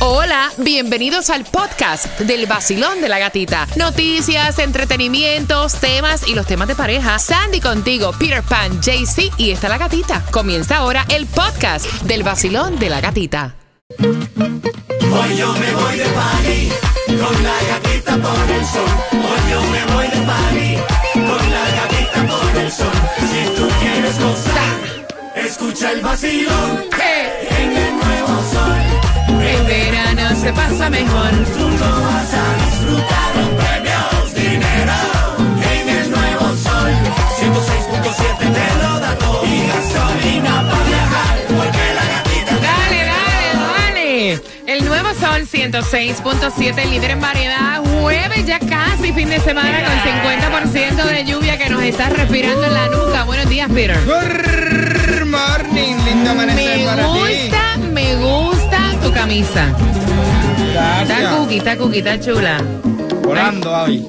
Hola, bienvenidos al podcast del vacilón de la gatita. Noticias, entretenimientos, temas y los temas de pareja. Sandy contigo, Peter Pan, JC y está la gatita. Comienza ahora el podcast del vacilón de la gatita. Hoy yo me voy de party con la gatita por el sol. Hoy yo me voy de party con la gatita por el sol. Si tú quieres gozar, escucha el vacilón en el nuevo sol. En verano se pasa mejor. Tú lo vas a disfrutar con premios, dinero en el nuevo sol. 106.7 te lo da todo y gasolina para viajar porque la gatita Dale, dale, dale. El nuevo sol 106.7, líder en variedad. Jueves ya casi fin de semana con 50% de lluvia que nos está respirando en la nuca. Buenos días, Peter. Good morning, lindo amanecer Me para ti. gusta, me gusta tu camisa. Está cookie, está cookie, está chula. Volando hoy.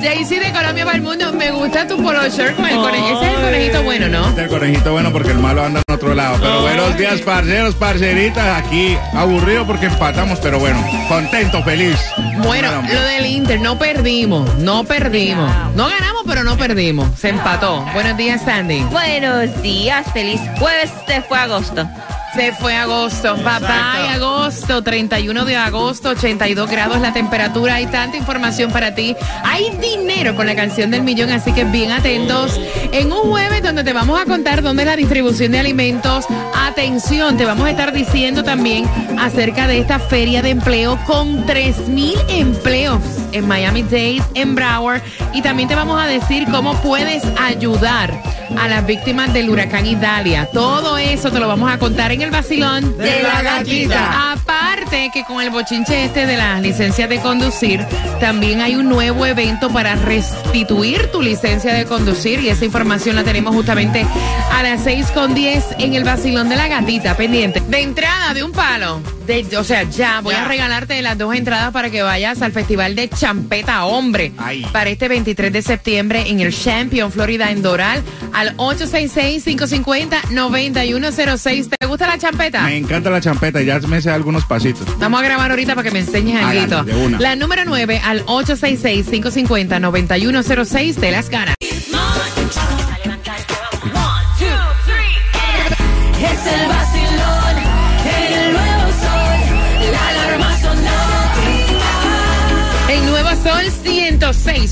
Jaycee de Colombia para el mundo, me gusta tu polo shirt con el conejito. Ese es el conejito bueno, ¿no? Este es el conejito bueno porque el malo anda en otro lado. Pero buenos días, parceros, parceritas. Aquí aburrido porque empatamos, pero bueno, contento, feliz. Bueno, lo del Inter, no perdimos, no perdimos. No ganamos, pero no perdimos. Se empató. Buenos días, Sandy. Buenos días, feliz jueves, se fue agosto. Se fue agosto, papá, y agosto, 31 de agosto, 82 grados la temperatura. Hay tanta información para ti. Hay dinero con la canción del millón, así que bien atentos. En un jueves donde te vamos a contar dónde es la distribución de alimentos. Atención, te vamos a estar diciendo también acerca de esta feria de empleo con 3.000 empleos en Miami Dade, en Broward. Y también te vamos a decir cómo puedes ayudar a las víctimas del huracán Idalia. Todo eso te lo vamos a contar en el vacilón De la gatita. Aparte que con el bochinche este de las licencias de conducir, también hay un nuevo evento para restituir tu licencia de conducir y esa información la tenemos justamente a las 6 con 10 en el vacilón de la gatita, pendiente. De entrada de un palo. De, o sea, ya voy a regalarte las dos entradas para que vayas al Festival de Champeta Hombre Ay. para este 23 de septiembre en el Champion, Florida, en Doral, al 866-550-9106. ¿Te gusta la champeta? Me encanta la champeta, ya me sé algunos pasitos. Vamos a grabar ahorita para que me enseñes algo. La número 9 al 866-550-9106 te las ganas.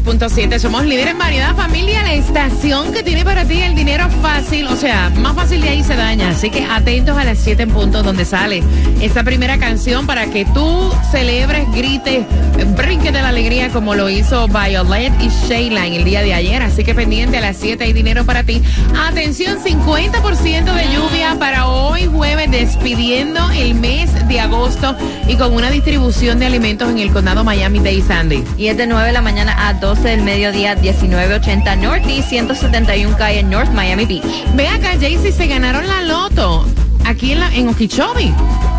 106.7. Somos líderes en variedad familia, la estación que tiene para ti el dinero fácil, o sea, más fácil de ahí se daña. Así que atentos a las 7 en punto donde sale esta primera canción para que tú celebres, grites, brinques de la alegría como lo hizo Violet y Sheila en el día de ayer. Así que pendiente a las 7 hay dinero para ti. Atención, 50% de lluvia para hoy jueves, despidiendo el mes de agosto y con una distribución de alimentos en el condado Miami-Dade Sandy. Y es de 9 de la mañana a 12 del mediodía, 1980 North y 171 calle North Miami Beach. Ve acá, Jaycee, se ganaron la loto aquí en, la, en Okeechobee.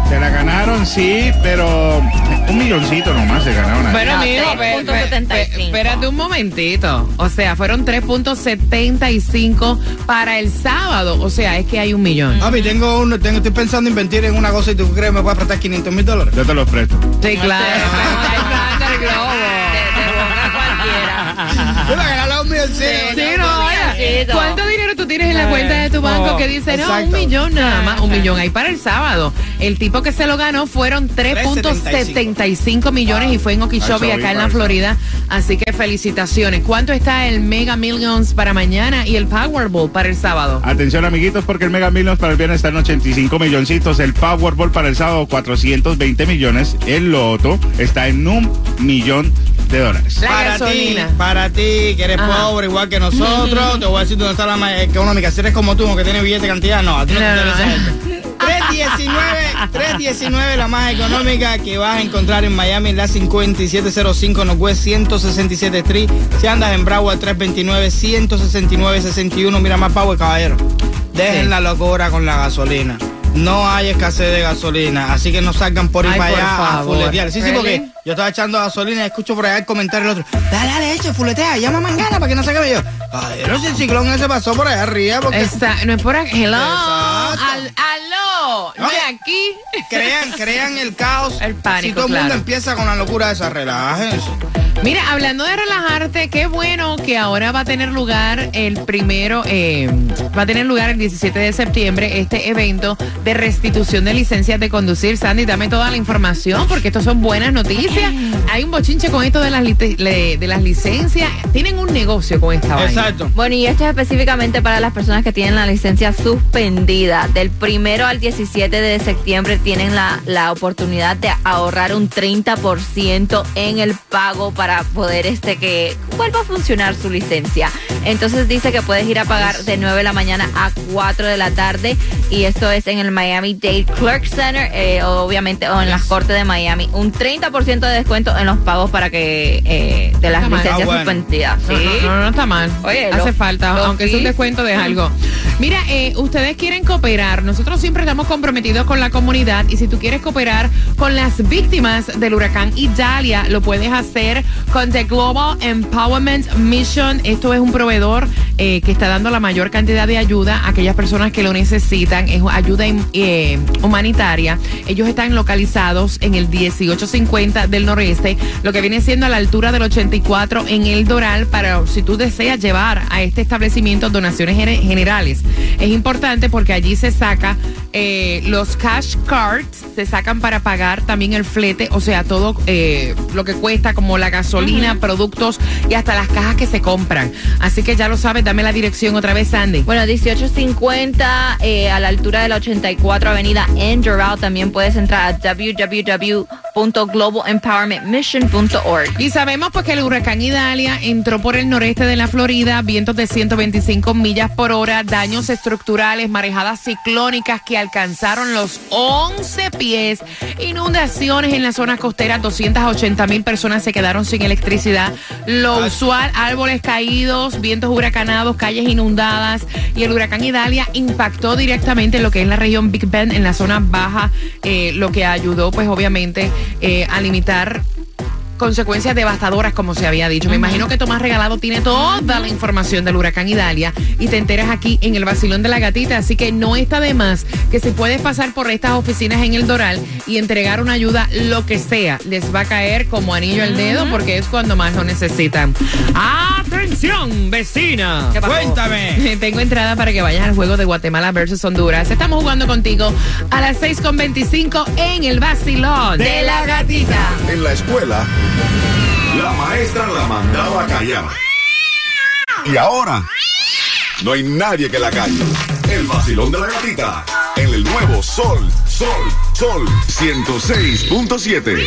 Se la ganaron, sí, pero un milloncito nomás se ganaron. ahí. Pero No, mijo, pe- pe- 3.75. pe- espérate un momentito. O sea, fueron 3.75 para el sábado. O sea, es que hay un millón. Papi, tengo uno, tengo, estoy pensando invertir en una cosa y tú crees que me puedes prestar 500 mil dólares. Yo te los presto. Sí, claro. un milloncito. Sí, no, oye. ¿Cuánto dinero tú tienes en la cuenta de tu banco que dice, no, un millón nada más, un millón ahí para el sábado? El tipo que se lo ganó fueron 3.75 millones y fue en Okeechobee, acá en la Florida. Así que felicitaciones. ¿Cuánto está el Mega Millions para mañana y el Powerball para el sábado? Atención, amiguitos, porque el Mega Millions para el viernes está en 85 milloncitos. El Powerball para el sábado, 420 millones. El Loto está en un millón de dólares. La para gasolina. ti, para ti, que eres Ajá. pobre igual que nosotros, te voy a decir dónde está la más económica. Si eres como tú, que tienes billete de cantidad, no, a ti no, No, te interesa no. esto. 319, 319 la más económica que vas a encontrar en Miami, la 5705 Northwest 167 Street. Si andas en Broward 329, 169, 61, mira más power, caballero. Dejen Sí. la locura con la gasolina. No hay escasez de gasolina, así que no salgan por ir Ay, para por allá a fuletear. Sí, sí, porque yo estaba echando gasolina y escucho por allá el comentario del otro. Dale, dale, eche, fuletea, llama mañana para que no se acabe yo. Ay, no, si el ciclón ese pasó por allá arriba porque... Está, no es por aquí. Hello. Exacto. Al, aló, de aquí. Crean, crean el caos. El pánico, Si todo el mundo empieza con la locura esa, relájense. Mira, hablando de relajarte, qué bueno que ahora va a tener lugar el primero, eh, va a tener lugar el 17 de septiembre este evento de restitución de licencias de conducir. Sandy, dame toda la información porque estos son buenas noticias. Hay un bochinche con esto de las, le- de las licencias. Tienen un negocio con esta vaina. Exacto. Bueno, y esto es específicamente para las personas que tienen la licencia suspendida. Del primero al 17 de septiembre tienen la, la oportunidad de ahorrar un 30% en el pago para poder este que vuelva a funcionar su licencia. Entonces dice que puedes ir a pagar de 9 de la mañana a 4 de la tarde y esto es en el Miami Dade Clerk Center, eh, obviamente, o en las cortes de Miami. Un 30% de descuento en los pagos para que eh, de las licencias Ah, bueno. suspendidas. No, ¿sí? no, no, no está mal. Oye, Hace lo- falta, lo aunque es un descuento de algo. Mira, eh, ustedes quieren cooperar. Nosotros siempre estamos comprometidos con la comunidad y si tú quieres cooperar con las víctimas del huracán Idalia, lo puedes hacer con The Global Empowerment Mission. Esto es un proveedor eh, que está dando la mayor cantidad de ayuda a aquellas personas que lo necesitan. Es ayuda eh, humanitaria. Ellos están localizados en el 1850 del noreste, lo que viene siendo a la altura del 84 en el Doral, para si tú deseas llevar a este establecimiento donaciones gene- generales. Es importante porque allí se saca eh, los cash cards, se sacan para pagar también el flete, o sea, todo eh, lo que cuesta, como la gasolina, productos y hasta las cajas que se compran. Así que ya lo sabes, dame la dirección otra vez, Sandy. Bueno, 1850 eh, a la altura de la 84 Avenida en Doral. También puedes entrar a www.globalempowermentmission.org. Y sabemos pues que el huracán Idalia entró por el noreste de la Florida, vientos de 125 millas por hora, daños estructurales, marejadas ciclónicas que alcanzaron los 11 pies, inundaciones en las zonas costeras, 280 mil personas se quedaron sin electricidad, lo usual, árboles caídos, vientos huracanados, calles inundadas y el huracán Idalia impactó directamente en lo que es la región Big Bend, en la zona baja, eh, lo que ayudó pues obviamente eh, a limitar consecuencias devastadoras, como se había dicho. Me imagino que Tomás Regalado tiene toda la información del huracán Idalia y te enteras aquí en el vacilón de la gatita, así que no está de más que si puedes pasar por estas oficinas en el Doral y entregar una ayuda, lo que sea, les va a caer como anillo al dedo porque es cuando más lo necesitan. ¡Atención, vecina! Cuéntame. Tengo entrada para que vayas al juego de Guatemala versus Honduras. Estamos jugando contigo a las 6.25 en el vacilón De la gatita. En la escuela, la maestra la mandaba a callar. Y ahora, no hay nadie que la calle. El vacilón de la gatita. En el nuevo Sol, Sol, Sol 106.7.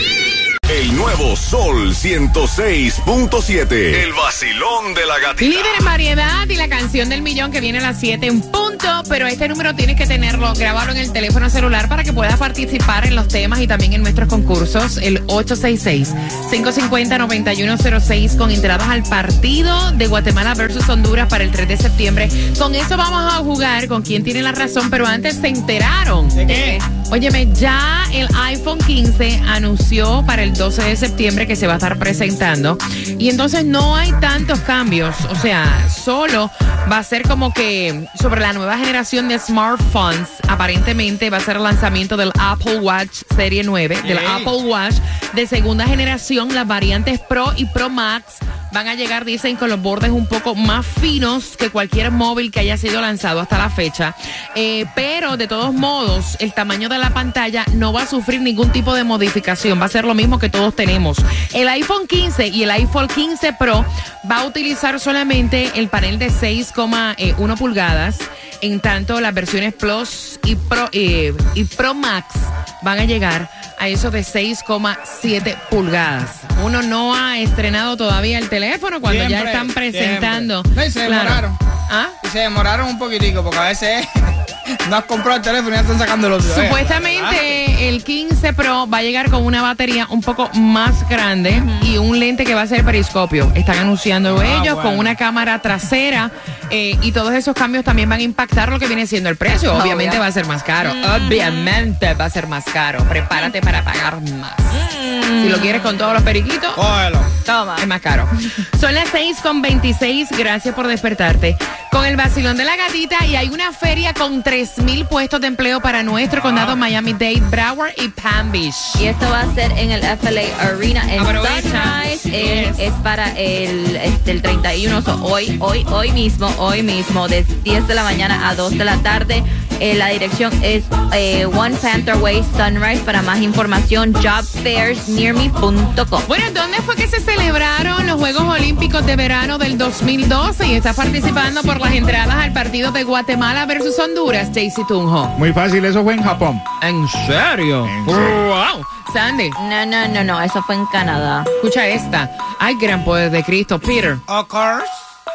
El nuevo Sol 106.7. El vacilón de la gatita. Líder en variedad y la canción del millón que viene a las 7 en punto, pero este número tienes que tenerlo, grabarlo en el teléfono celular para que puedas participar en los temas y también en nuestros concursos. El 866-550-9106 con entradas al partido de Guatemala versus Honduras para el 3 de septiembre. Con eso vamos a jugar con quien tiene la razón, pero antes se enteraron. ¿De qué? Óyeme, ya el iPhone 15 anunció para el 12 de septiembre que se va a estar presentando. Y entonces no hay tantos cambios. O sea, solo va a ser como que sobre la nueva generación de smartphones. Aparentemente va a ser el lanzamiento del Apple Watch Serie 9, del. Apple Watch de segunda generación. Las variantes Pro y Pro Max van a llegar, dicen, con los bordes un poco más finos que cualquier móvil que haya sido lanzado hasta la fecha. Eh, pero de todos modos, el tamaño de la pantalla no va a sufrir ningún tipo de modificación. Va a ser lo mismo que todos tenemos. El iPhone 15 y el iPhone 15 Pro va a utilizar solamente el panel de 6,1 pulgadas. En tanto, las versiones Plus y Pro, eh, y Pro Max van a llegar a eso de 6,7 pulgadas. Uno no ha estrenado todavía el teléfono cuando ya están presentando. No, y se Claro. demoraron. ¿Ah? Y se demoraron un poquitico porque a veces no has comprado el teléfono y ya están sacando los. Supuestamente el 15 Pro va a llegar con una batería un poco más grande y un lente que va a ser periscopio. Están anunciando Ah, ellos bueno. con una cámara trasera eh, y todos esos cambios también van a impactar lo que viene siendo el precio. Obvio. Obviamente va a ser más caro. Obviamente va a ser más caro. Prepárate para pagar más. Si lo quieres con todos los periquitos, Cógelo. Toma. es más caro. Son las 6 con 26. Gracias por despertarte. con el vacilón de la gatita y hay una feria con 3.000 puestos de empleo para nuestro condado Miami-Dade, Broward y Palm Beach. Y esto va a ser en el FLA Arena en Aprovecha. Sunrise. Eh, Yes. es para el, este, el 31, so, hoy, hoy, hoy mismo, hoy mismo, de 10 de la mañana a 2 de la tarde. Eh, la dirección es eh, One Panther Way Sunrise. Para más información, jobfairsnearme.com. Bueno, ¿dónde fue que se celebraron los Juegos Olímpicos de Verano del 2012? Y estás participando por las entradas al partido de Guatemala versus Honduras, Jaycee Tunjo. Muy fácil, eso fue en Japón. ¿En serio? ¿En serio? ¡Wow! Sandy, No, no, no, no, eso fue en Canadá. escucha esta. Ay, gran poder de Cristo, Peter. Of course,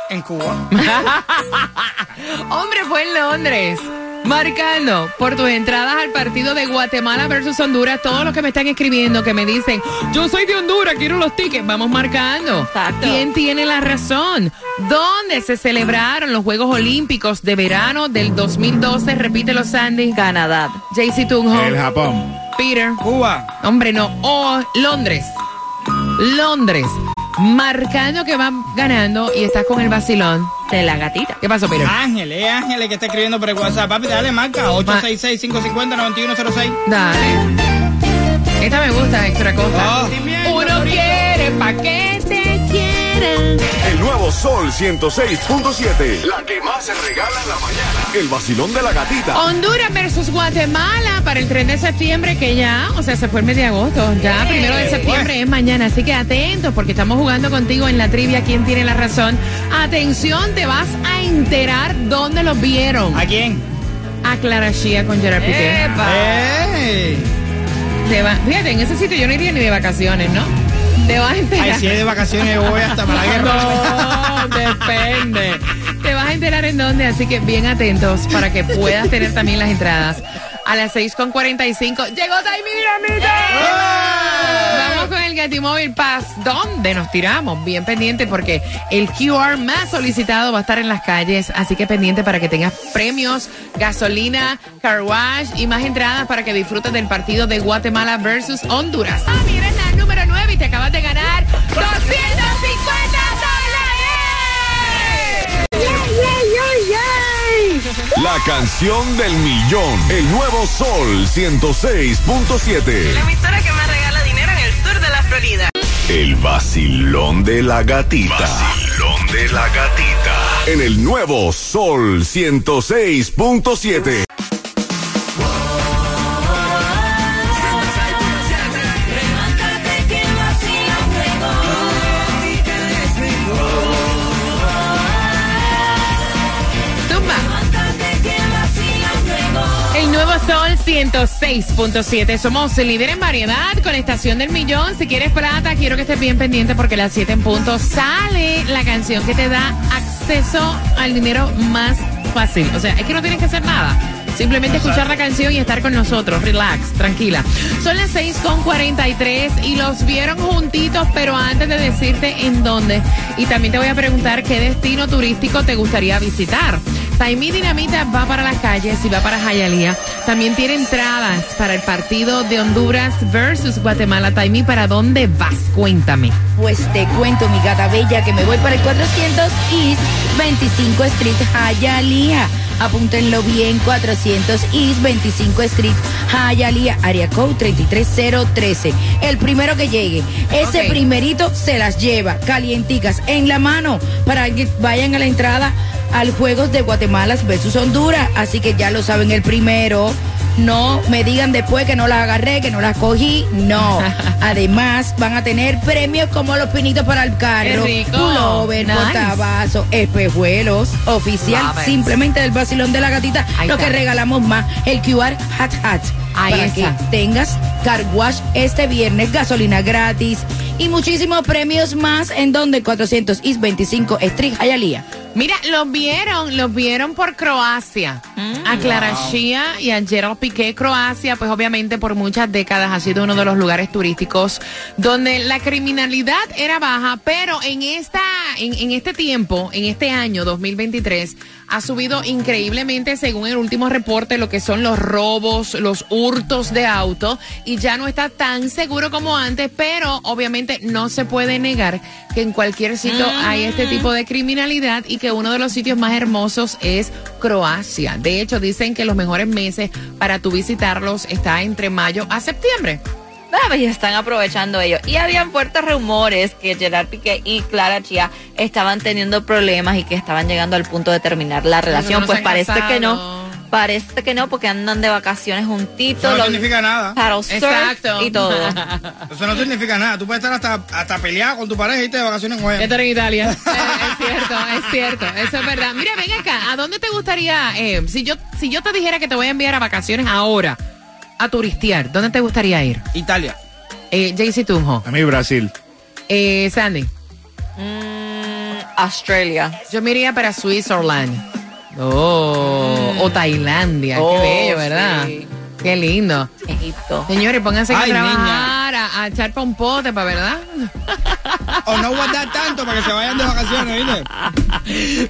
en Cuba. Hombre, fue en Londres. Marcando por tus entradas al partido de Guatemala versus Honduras. Todos los que me están escribiendo, que me dicen, yo soy de Honduras, quiero los tickets. Vamos marcando. Exacto. ¿Quién tiene la razón? ¿Dónde se celebraron los Juegos Olímpicos de verano del 2012? Repítelo, Sandy. Canadá. JC Tunjo. El Japón. Peter. Cuba. Hombre, no. Oh, Londres. Londres. Marcando que va ganando y estás con el vacilón. De la gatita. ¿Qué pasó, Peter? Ángel, es Ángel el que está escribiendo por el WhatsApp. Papi, dale marca 866-550-9106. Dale. Esta me gusta, extra costa. Oh. Uno quiere pa' que te quieran. El nuevo Sol 106.7. La que más se regala en la mañana. El vacilón de la gatita. Honduras versus Guatemala para el 3 de septiembre, que ya, o sea, se fue el mes de agosto. Ya, primero de septiembre es mañana. Así que atentos, porque estamos jugando contigo en la trivia. ¿Quién tiene la razón? Atención, te vas a enterar dónde los vieron. ¿A quién? A Clara Shia con Gerard Piqué. ¡Ey! Te va- fíjate, en ese sitio yo no iría ni de vacaciones, ¿no? Te vas a enterar. Ay, si es de vacaciones voy hasta para la guerra. No, depende. Te vas a enterar en dónde, así que bien atentos para que puedas tener también las entradas. A las 6.45 llegó Taimi Dinamita. Vamos con el Gatimóvil Pass. ¿Dónde nos tiramos? Bien pendiente porque el QR más solicitado va a estar en las calles, así que pendiente para que tengas premios, gasolina, car wash y más entradas para que disfrutes del partido de Guatemala versus Honduras. Ah, mira, es la número 9 y te acabas de ganar 250 La canción del millón. El nuevo Sol 106.7. emisora que más regala dinero en el sur de la Florida. El vacilón de la gatita. Vacilón de la gatita. En el nuevo Sol 106.7. 106.7. Somos el líder en variedad con estación del millón. Si quieres plata, quiero que estés bien pendiente porque a las 7 en punto sale la canción que te da acceso al dinero más fácil. O sea, es que no tienes que hacer nada. Simplemente escuchar la canción y estar con nosotros. Relax, tranquila. Son las 6.43 y los vieron juntitos, pero antes de decirte en dónde. Y también te voy a preguntar qué destino turístico te gustaría visitar. Taimí Dinamita va para las calles y va para Jayalía. También tiene entradas para el partido de Honduras versus Guatemala. Taimí, ¿para dónde vas? Cuéntame. Pues te cuento, mi gata bella, que me voy para el 400 East 25 Street, Hialeah. Apúntenlo bien, 400 East 25 Street, Hialeah, área code 33013. El primero que llegue, ese primerito se las lleva, calienticas, en la mano, para que vayan a la entrada al Juegos de Guatemala versus Honduras. Así que ya lo saben, el primero. No me digan después que no las agarré, que no las cogí. No. Además, van a tener premios como los pinitos para el carro, pullover, Nice. portavasos, espejuelos, oficial Love it. simplemente del vacilón de la gatita. Lo que regalamos más, el QR Hat Hat. Ahí para está. que tengas car wash este viernes, gasolina gratis y muchísimos premios más en donde 400 East 25 Street, Hialeah. Mira, los vieron, los vieron por Croacia. a Clara Shia y a Gerald Piqué. Croacia, pues obviamente por muchas décadas ha sido uno de los lugares turísticos donde la criminalidad era baja, pero en esta, en, en este tiempo, en este año 2023, ha subido increíblemente según el último reporte lo que son los robos, los hurtos de auto y ya no está tan seguro como antes, pero obviamente no se puede negar que en cualquier sitio hay este tipo de criminalidad y que uno de los sitios más hermosos es Croacia. De hecho, dicen que los mejores meses para tú visitarlos está entre mayo a septiembre. Ah, y están aprovechando ellos. Y habían fuertes rumores que Gerard Piqué y Clara Chia estaban teniendo problemas y que estaban llegando al punto de terminar la relación. no Pues parece que no. Parece que no, porque andan de vacaciones juntitos. Eso no significa nada. Exacto. Y todo. Eso no significa nada. Tú puedes estar hasta, hasta peleado con tu pareja y irte de vacaciones con ella. Esto era en Italia. Eh, es cierto, es cierto. Eso es verdad. Mira, ven acá. ¿A dónde te gustaría, eh, si yo si yo te dijera que te voy a enviar a vacaciones ahora, a turistear, ¿dónde te gustaría ir? Italia. Eh, JC Tunjo. A mí Brasil. Eh, Sandy. Mm, Australia. Yo me iría para Switzerland. Oh, o Tailandia. Oh, Qué bello, ¿verdad? sí. Qué lindo. Egipto. Señores, pónganse a trabajar, a, a echar pa' un pote, pa' verdad. O no guardar tanto para que se vayan de vacaciones, ¿viste?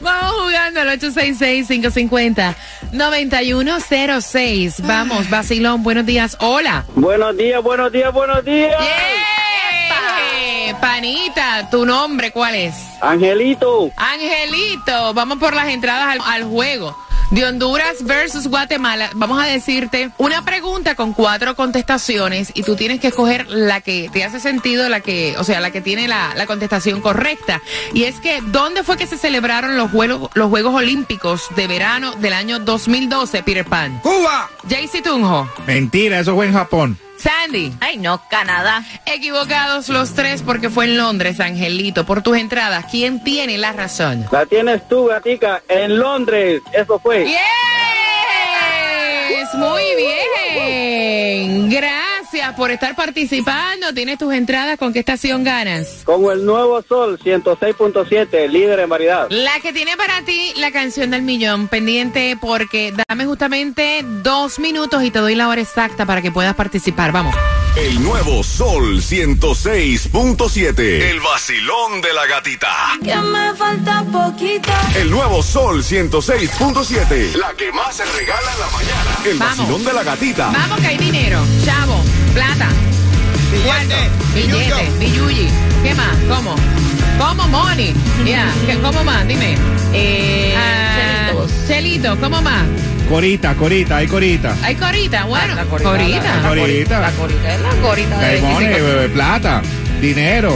Vamos jugando al 866-550-9106. Vamos, Basilón, buenos días. Hola. Buenos días, buenos días, buenos días. ¡Yeah! Panita, ¿tu nombre cuál es? Angelito, Angelito, vamos por las entradas al, al juego. De Honduras versus Guatemala, vamos a decirte una pregunta con cuatro contestaciones y tú tienes que escoger la que te hace sentido, la que, o sea, la que tiene la, la contestación correcta. Y es que, ¿dónde fue que se celebraron los Juegos, los Juegos Olímpicos de verano del año 2012, Peter Pan? ¡Cuba! Jaycee Tunjo, Mentira, eso fue en Japón. Sandy. Ay, no, Canadá. Equivocados los tres porque fue en Londres, Angelito. Por tus entradas, ¿quién tiene la razón? la tienes tú, gatica, en Londres. Eso fue. Yes, muy bien. Gracias por estar participando. Tienes tus entradas. ¿Con qué estación ganas? Con el nuevo sol 106.7, líder en variedad. La que tiene para ti la canción del millón pendiente porque dame justamente dos minutos y te doy la hora exacta para que puedas participar. Vamos. El nuevo Sol 106.7. El vacilón de la gatita. Que me falta poquito. El nuevo Sol 106.7. La que más se regala en la mañana. El Vamos. vacilón de la gatita. Vamos que hay dinero, chavo, plata, Billete. billete, billuyi. ¿Qué más? ¿Cómo? ¿Cómo money? Ya, ¿qué- ¿cómo más? Dime. Eh, Ah, chelitos. Chelito, ¿cómo más? Corita, corita, hay corita. Hay corita, bueno. La corita. corita, la- Corita. La corita es la corita de 25. eh, plata, dinero.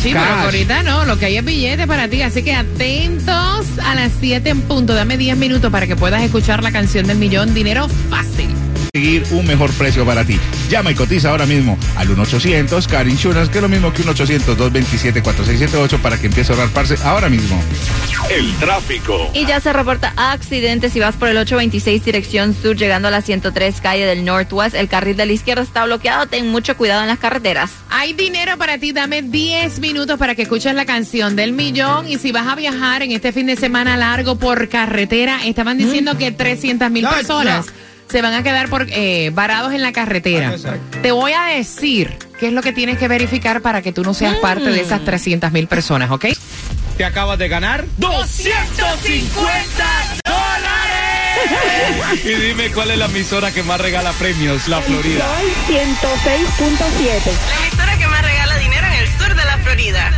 Sí, pero ahorita no, lo que hay es billete para ti, así que atentos a las 7 en punto. Dame 10 minutos para que puedas escuchar la canción del millón. Dinero fácil. Conseguir un mejor precio para ti. Llama y cotiza ahora mismo al 1-800 Car Insurance, que es lo mismo que un 800-227-4678 para que empiece a ahorrar parce ahora mismo. El tráfico. Y ya se reporta accidentes si vas por el 826 dirección sur llegando a la 103 calle del Northwest. El carril de la izquierda está bloqueado. Ten mucho cuidado en las carreteras. Hay dinero para ti, dame 10 minutos para que escuches la canción del millón. Y si vas a viajar en este fin de semana largo por carretera, estaban diciendo que 300 mil No, personas se van a quedar por, eh, varados en la carretera. Exacto. Te voy a decir qué es lo que tienes que verificar para que tú no seas parte de esas 300 mil personas, ¿ok? Te acabas de ganar 250 dólares. Y dime cuál es la emisora que más regala premios, La Florida. 106.7. La emisora que más regala dinero en el sur de la Florida.